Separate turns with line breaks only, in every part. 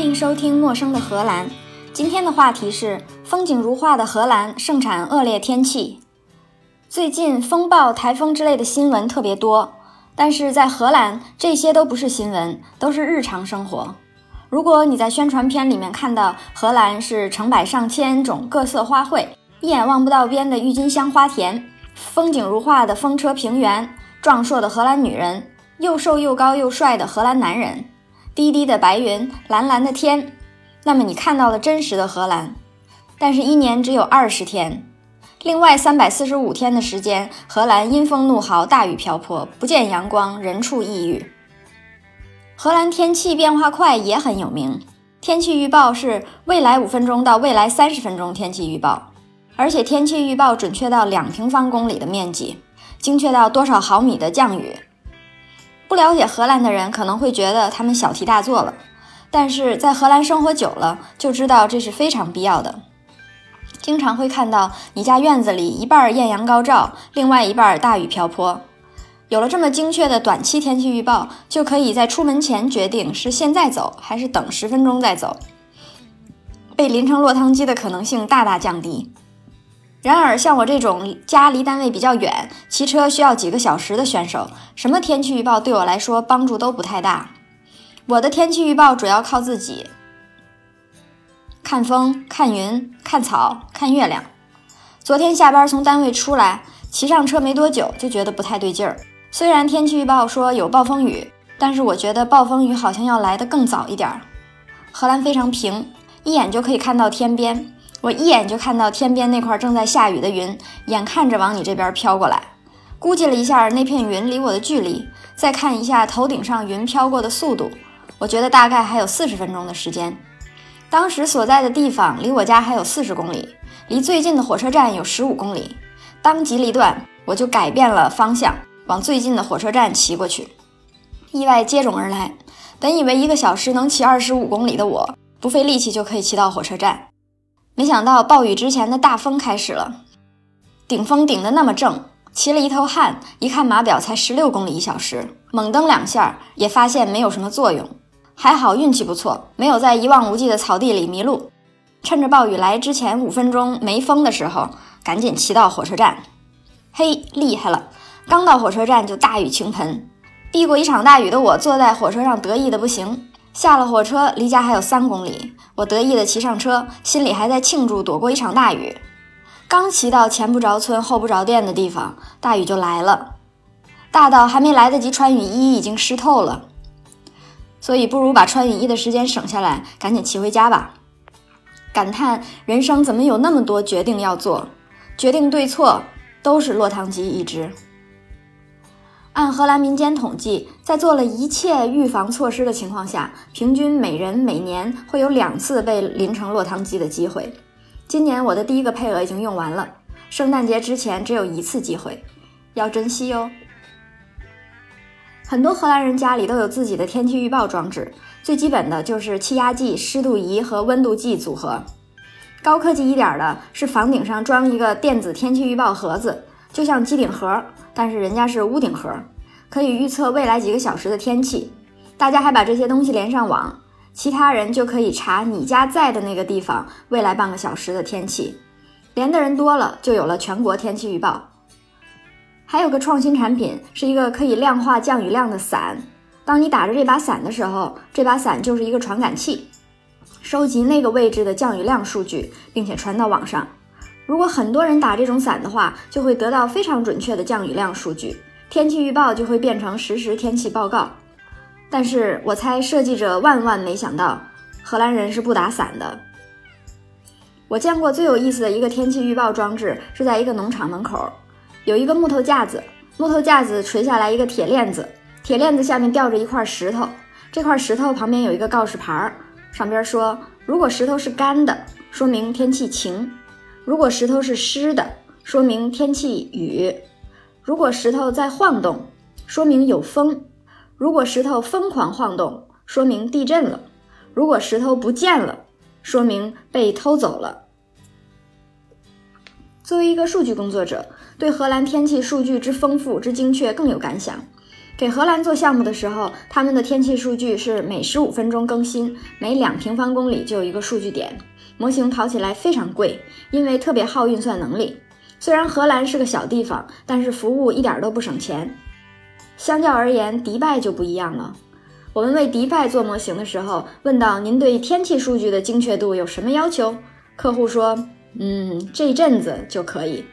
欢迎收听《陌生的荷兰》。今天的话题是：风景如画的荷兰盛产恶劣天气。最近风暴、台风之类的新闻特别多，但是在荷兰，这些都不是新闻，都是日常生活。如果你在宣传片里面看到荷兰是成百上千种各色花卉，一眼望不到边的郁金香花田，风景如画的风车平原，壮硕的荷兰女人，又瘦又高又帅的荷兰男人。低低的白云，蓝蓝的天，那么你看到了真实的荷兰。但是，一年只有二十天，另外三百四十五天的时间，荷兰阴风怒号，大雨瓢泼，不见阳光，人畜抑郁。荷兰天气变化快也很有名，天气预报是未来五分钟到未来三十分钟天气预报，而且天气预报准确到两平方公里的面积，精确到多少毫米的降雨。不了解荷兰的人可能会觉得他们小题大做了，但是在荷兰生活久了就知道这是非常必要的。经常会看到你家院子里一半艳阳高照，另外一半大雨瓢泼。有了这么精确的短期天气预报，就可以在出门前决定是现在走还是等十分钟再走，被淋成落汤鸡的可能性大大降低。然而，像我这种家离单位比较远，骑车需要几个小时的选手，什么天气预报对我来说帮助都不太大。我的天气预报主要靠自己，看风、看云、看草、看月亮。昨天下班从单位出来，骑上车没多久就觉得不太对劲儿。虽然天气预报说有暴风雨，但是我觉得暴风雨好像要来得更早一点儿。荷兰非常平，一眼就可以看到天边。我一眼就看到天边那块正在下雨的云，眼看着往你这边飘过来。估计了一下那片云离我的距离，再看一下头顶上云飘过的速度，我觉得大概还有四十分钟的时间。当时所在的地方离我家还有四十公里，离最近的火车站有十五公里。当机立断，我就改变了方向，往最近的火车站骑过去。意外接踵而来，本以为一个小时能骑二十五公里的我，不费力气就可以骑到火车站。没想到暴雨之前的大风开始了，顶风顶得那么正，骑了一头汗，一看码表才十六公里一小时，猛蹬两下也发现没有什么作用，还好运气不错，没有在一望无际的草地里迷路。趁着暴雨来之前五分钟没风的时候，赶紧骑到火车站。嘿，厉害了！刚到火车站就大雨倾盆，避过一场大雨的我坐在火车上得意的不行。下了火车，离家还有三公里，我得意地骑上车，心里还在庆祝躲过一场大雨。刚骑到前不着村后不着店的地方，大雨就来了，大到还没来得及穿雨衣，已经湿透了。所以不如把穿雨衣的时间省下来，赶紧骑回家吧。感叹人生怎么有那么多决定要做，决定对错都是落汤鸡一只。按荷兰民间统计，在做了一切预防措施的情况下，平均每人每年会有两次被淋成落汤鸡的机会。今年我的第一个配额已经用完了，圣诞节之前只有一次机会，要珍惜哟。很多荷兰人家里都有自己的天气预报装置，最基本的就是气压计、湿度仪和温度计组合。高科技一点的是房顶上装一个电子天气预报盒子。就像机顶盒，但是人家是屋顶盒，可以预测未来几个小时的天气。大家还把这些东西连上网，其他人就可以查你家在的那个地方未来半个小时的天气。连的人多了，就有了全国天气预报。还有个创新产品，是一个可以量化降雨量的伞。当你打着这把伞的时候，这把伞就是一个传感器，收集那个位置的降雨量数据，并且传到网上。如果很多人打这种伞的话，就会得到非常准确的降雨量数据，天气预报就会变成实时天气报告。但是我猜设计者万万没想到，荷兰人是不打伞的。我见过最有意思的一个天气预报装置是在一个农场门口，有一个木头架子，木头架子垂下来一个铁链子，铁链子下面吊着一块石头，这块石头旁边有一个告示牌儿，上边说，如果石头是干的，说明天气晴。如果石头是湿的，说明天气雨；如果石头在晃动，说明有风；如果石头疯狂晃动，说明地震了；如果石头不见了，说明被偷走了。作为一个数据工作者，对荷兰天气数据之丰富之精确更有感想。给荷兰做项目的时候，他们的天气数据是每十五分钟更新，每两平方公里就有一个数据点。模型跑起来非常贵，因为特别耗运算能力。虽然荷兰是个小地方，但是服务一点都不省钱。相较而言，迪拜就不一样了。我们为迪拜做模型的时候，问到您对天气数据的精确度有什么要求？客户说：“嗯，这阵子就可以。”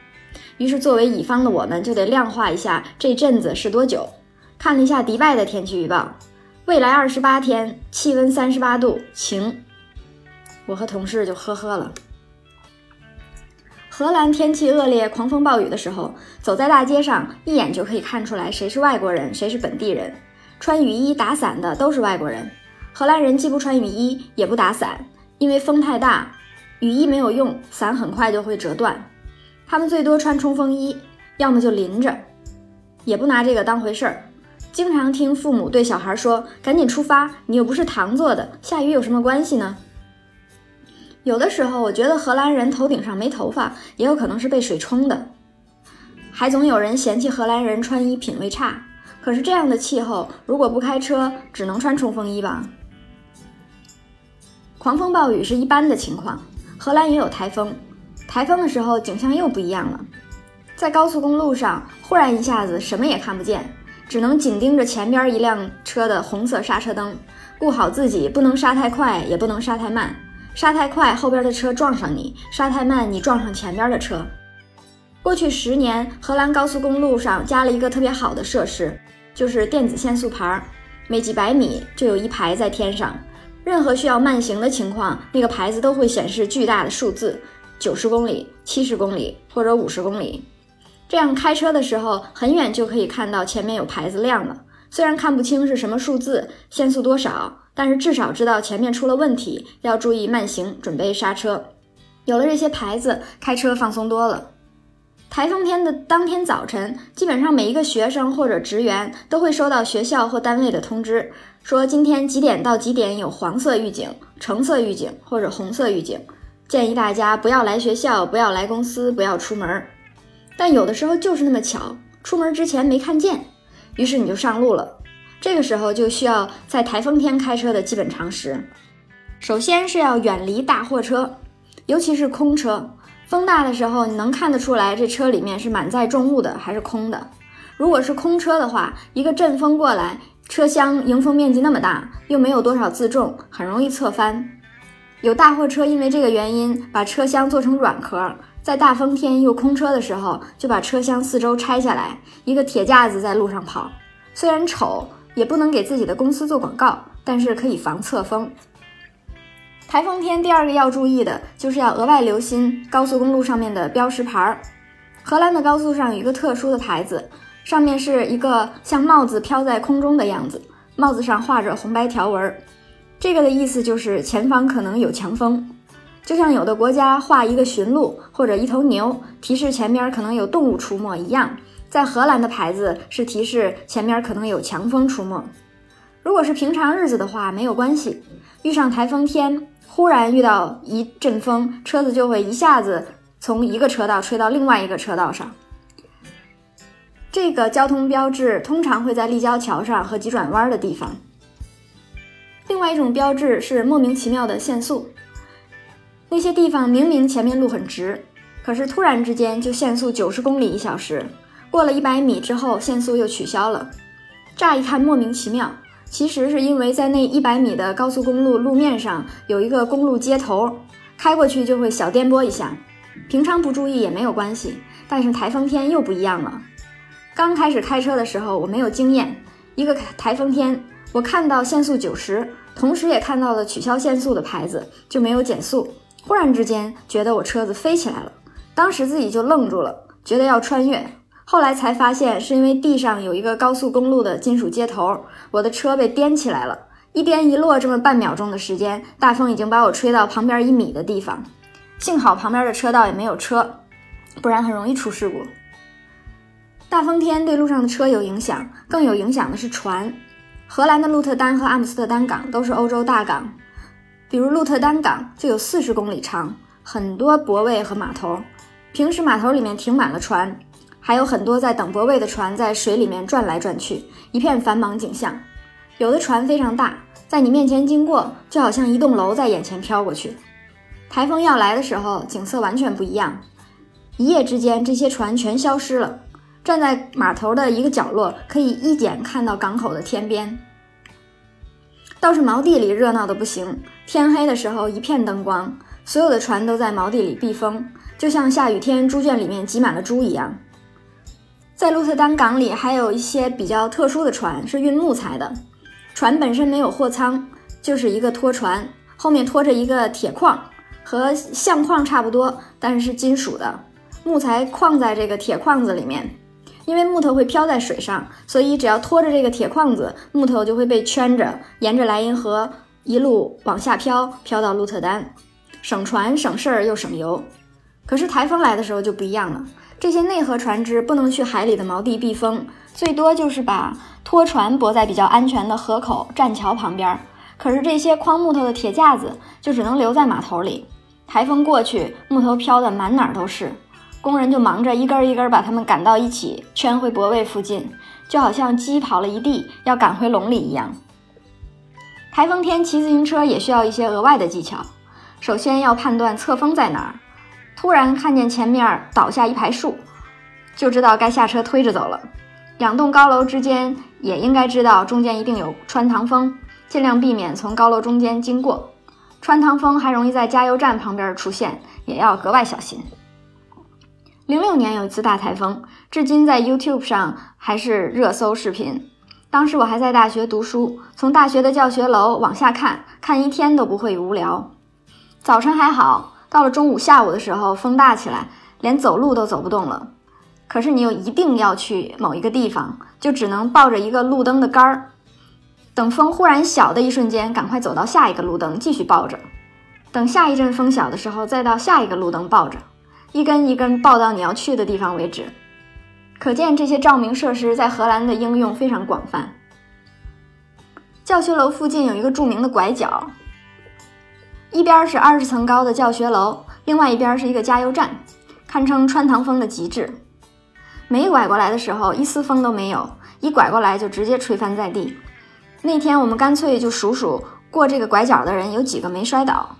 于是作为乙方的我们就得量化一下这阵子是多久。看了一下迪拜的天气预报，未来二十八天气温三十八度，晴。我和同事就呵呵了。荷兰天气恶劣、狂风暴雨的时候，走在大街上，一眼就可以看出来谁是外国人，谁是本地人。穿雨衣、打伞的都是外国人。荷兰人既不穿雨衣，也不打伞，因为风太大，雨衣没有用，伞很快就会折断。他们最多穿冲锋衣，要么就淋着，也不拿这个当回事儿。经常听父母对小孩说：“赶紧出发，你又不是糖做的，下雨有什么关系呢？”有的时候，我觉得荷兰人头顶上没头发，也有可能是被水冲的。还总有人嫌弃荷兰人穿衣品味差。可是这样的气候，如果不开车，只能穿冲锋衣吧。狂风暴雨是一般的情况，荷兰也有台风。台风的时候，景象又不一样了。在高速公路上，忽然一下子什么也看不见，只能紧盯着前边一辆车的红色刹车灯，顾好自己，不能刹太快，也不能刹太慢。刹太快，后边的车撞上你；刹太慢，你撞上前边的车。过去十年，荷兰高速公路上加了一个特别好的设施，就是电子限速牌，每几百米就有一排在天上，任何需要慢行的情况，那个牌子都会显示巨大的数字：九十公里、七十公里或者五十公里。这样开车的时候，很远就可以看到前面有牌子亮了。虽然看不清是什么数字，限速多少。但是至少知道前面出了问题，要注意慢行，准备刹车。有了这些牌子，开车放松多了。台风天的当天早晨，基本上每一个学生或者职员都会收到学校或单位的通知，说今天几点到几点有黄色预警、橙色预警或者红色预警，建议大家不要来学校，不要来公司，不要出门。但有的时候就是那么巧，出门之前没看见，于是你就上路了。这个时候就需要在台风天开车的基本常识。首先是要远离大货车，尤其是空车。风大的时候，你能看得出来这车里面是满载重物的还是空的。如果是空车的话，一个阵风过来，车厢迎风面积那么大，又没有多少自重，很容易侧翻。有大货车因为这个原因把车厢做成软壳，在大风天又空车的时候，就把车厢四周拆下来，一个铁架子在路上跑，虽然丑。也不能给自己的公司做广告，但是可以防侧风。台风天第二个要注意的就是要额外留心高速公路上面的标识牌儿。荷兰的高速上有一个特殊的牌子，上面是一个像帽子飘在空中的样子，帽子上画着红白条纹，这个的意思就是前方可能有强风，就像有的国家画一个驯鹿或者一头牛，提示前面可能有动物出没一样。在荷兰的牌子是提示前面可能有强风出没。如果是平常日子的话，没有关系。遇上台风天，忽然遇到一阵风，车子就会一下子从一个车道吹到另外一个车道上。这个交通标志通常会在立交桥上和急转弯的地方。另外一种标志是莫名其妙的限速，那些地方明明前面路很直，可是突然之间就限速九十公里一小时。过了一百米之后，限速又取消了。乍一看莫名其妙，其实是因为在那一百米的高速公路路面上有一个公路接头，开过去就会小颠簸一下。平常不注意也没有关系，但是台风天又不一样了。刚开始开车的时候我没有经验，一个台风天，我看到限速九十，同时也看到了取消限速的牌子，就没有减速。忽然之间觉得我车子飞起来了，当时自己就愣住了，觉得要穿越。后来才发现，是因为地上有一个高速公路的金属接头，我的车被颠起来了，一颠一落，这么半秒钟的时间，大风已经把我吹到旁边一米的地方，幸好旁边的车道也没有车，不然很容易出事故。大风天对路上的车有影响，更有影响的是船。荷兰的鹿特丹和阿姆斯特丹港都是欧洲大港，比如鹿特丹港就有四十公里长，很多泊位和码头，平时码头里面停满了船。还有很多在等泊位的船在水里面转来转去，一片繁忙景象。有的船非常大，在你面前经过，就好像一栋楼在眼前飘过去。台风要来的时候，景色完全不一样。一夜之间，这些船全消失了。站在码头的一个角落，可以一眼看到港口的天边。倒是锚地里热闹的不行，天黑的时候一片灯光，所有的船都在锚地里避风，就像下雨天猪圈里面挤满了猪一样。在鹿特丹港里，还有一些比较特殊的船，是运木材的。船本身没有货舱，就是一个拖船，后面拖着一个铁矿，和相框差不多，但是是金属的木材框在这个铁框子里面。因为木头会漂在水上，所以只要拖着这个铁框子，木头就会被圈着，沿着莱茵河一路往下漂，漂到鹿特丹，省船省事儿又省油。可是台风来的时候就不一样了，这些内河船只不能去海里的锚地避风，最多就是把拖船泊在比较安全的河口栈桥旁边。可是这些框木头的铁架子就只能留在码头里，台风过去，木头飘得满哪儿都是。工人就忙着一根一根把它们赶到一起，圈回泊位附近，就好像鸡跑了一地要赶回笼里一样。台风天骑自行车也需要一些额外的技巧，首先要判断侧风在哪儿。突然看见前面倒下一排树，就知道该下车推着走了。两栋高楼之间也应该知道中间一定有穿堂风，尽量避免从高楼中间经过。穿堂风还容易在加油站旁边出现，也要格外小心。零六年有一次大台风，至今在 YouTube 上还是热搜视频。当时我还在大学读书，从大学的教学楼往下看，看一天都不会无聊。早晨还好，到了中午、下午的时候，风大起来，连走路都走不动了。可是你又一定要去某一个地方，就只能抱着一个路灯的杆儿，等风忽然小的一瞬间，赶快走到下一个路灯继续抱着，等下一阵风小的时候，再到下一个路灯抱着。一根一根抱到你要去的地方为止，可见这些照明设施在荷兰的应用非常广泛。教学楼附近有一个著名的拐角，一边是二十层高的教学楼，另外一边是一个加油站，堪称穿堂风的极致。没拐过来的时候一丝风都没有，一拐过来就直接吹翻在地。那天我们干脆就数数过这个拐角的人有几个没摔倒。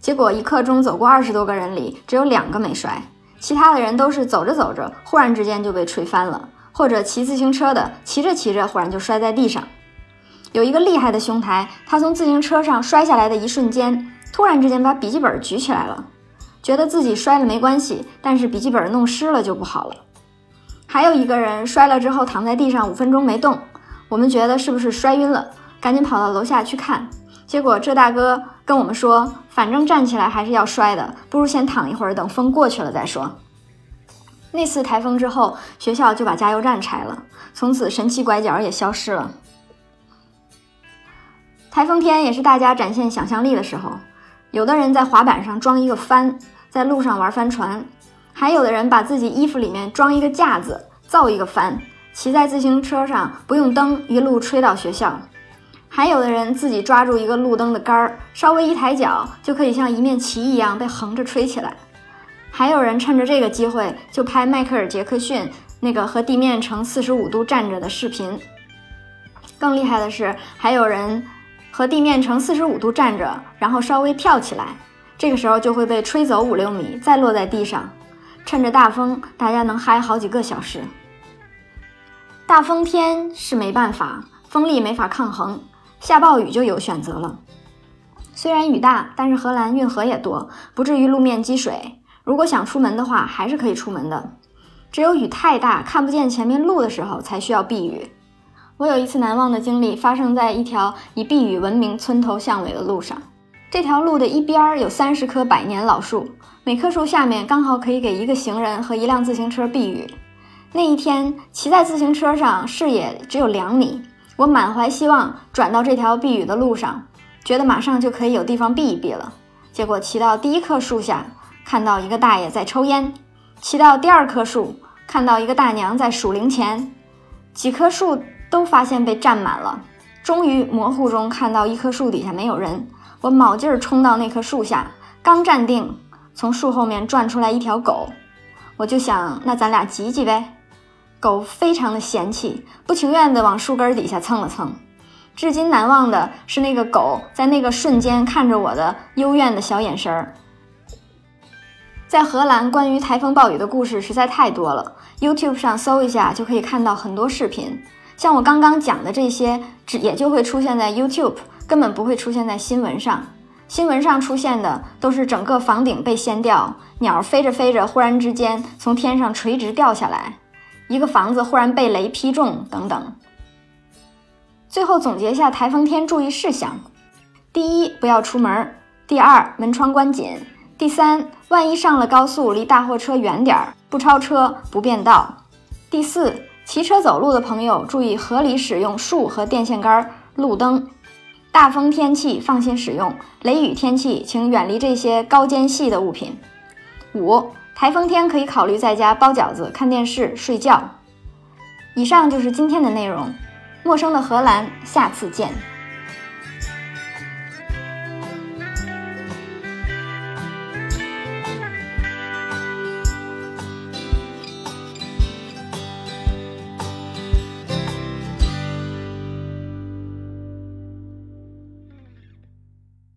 结果一刻钟走过二十多个人里，只有两个没摔，其他的人都是走着走着，忽然之间就被吹翻了，或者骑自行车的骑着骑着，忽然就摔在地上。有一个厉害的兄台，他从自行车上摔下来的一瞬间，突然之间把笔记本举起来了，觉得自己摔了没关系，但是笔记本弄湿了就不好了。还有一个人摔了之后躺在地上五分钟没动，我们觉得是不是摔晕了，赶紧跑到楼下去看。结果这大哥跟我们说，反正站起来还是要摔的，不如先躺一会儿，等风过去了再说。那次台风之后，学校就把加油站拆了，从此神奇拐角也消失了。台风天也是大家展现想象力的时候，有的人在滑板上装一个帆，在路上玩帆船；还有的人把自己衣服里面装一个架子，造一个帆，骑在自行车上不用灯，一路吹到学校。还有的人自己抓住一个路灯的杆儿，稍微一抬脚就可以像一面旗一样被横着吹起来。还有人趁着这个机会就拍迈克尔·杰克逊那个和地面呈四十五度站着的视频。更厉害的是，还有人和地面呈四十五度站着，然后稍微跳起来，这个时候就会被吹走五六米，再落在地上。趁着大风，大家能嗨好几个小时。大风天是没办法，风力没法抗衡。下暴雨就有选择了，虽然雨大，但是荷兰运河也多，不至于路面积水。如果想出门的话，还是可以出门的。只有雨太大，看不见前面路的时候，才需要避雨。我有一次难忘的经历，发生在一条以避雨闻名、村头巷尾的路上。这条路的一边有三十棵百年老树，每棵树下面刚好可以给一个行人和一辆自行车避雨。那一天，骑在自行车上，视野只有两米。我满怀希望转到这条避雨的路上，觉得马上就可以有地方避一避了。结果骑到第一棵树下，看到一个大爷在抽烟；骑到第二棵树，看到一个大娘在数零钱。几棵树都发现被占满了，终于模糊中看到一棵树底下没有人。我卯劲儿冲到那棵树下，刚站定，从树后面转出来一条狗。我就想，那咱俩挤挤呗。狗非常的嫌弃，不情愿地往树根底下蹭了蹭。至今难忘的是那个狗在那个瞬间看着我的幽怨的小眼神儿。在荷兰，关于台风暴雨的故事实在太多了，YouTube 上搜一下就可以看到很多视频。像我刚刚讲的这些，只也就会出现在 YouTube，根本不会出现在新闻上。新闻上出现的都是整个房顶被掀掉，鸟飞着飞着忽然之间从天上垂直掉下来，一个房子忽然被雷劈中等等。最后总结下台风天注意事项：第一，不要出门；第二，门窗关紧；第三，万一上了高速，离大货车远点儿，不超车，不变道；第四，骑车走路的朋友注意合理使用树和电线杆、路灯。大风天气放心使用，雷雨天气请远离这些高尖细的物品。五，台风天可以考虑在家包饺子、看电视、睡觉。以上就是今天的内容。陌生的荷兰，下次见。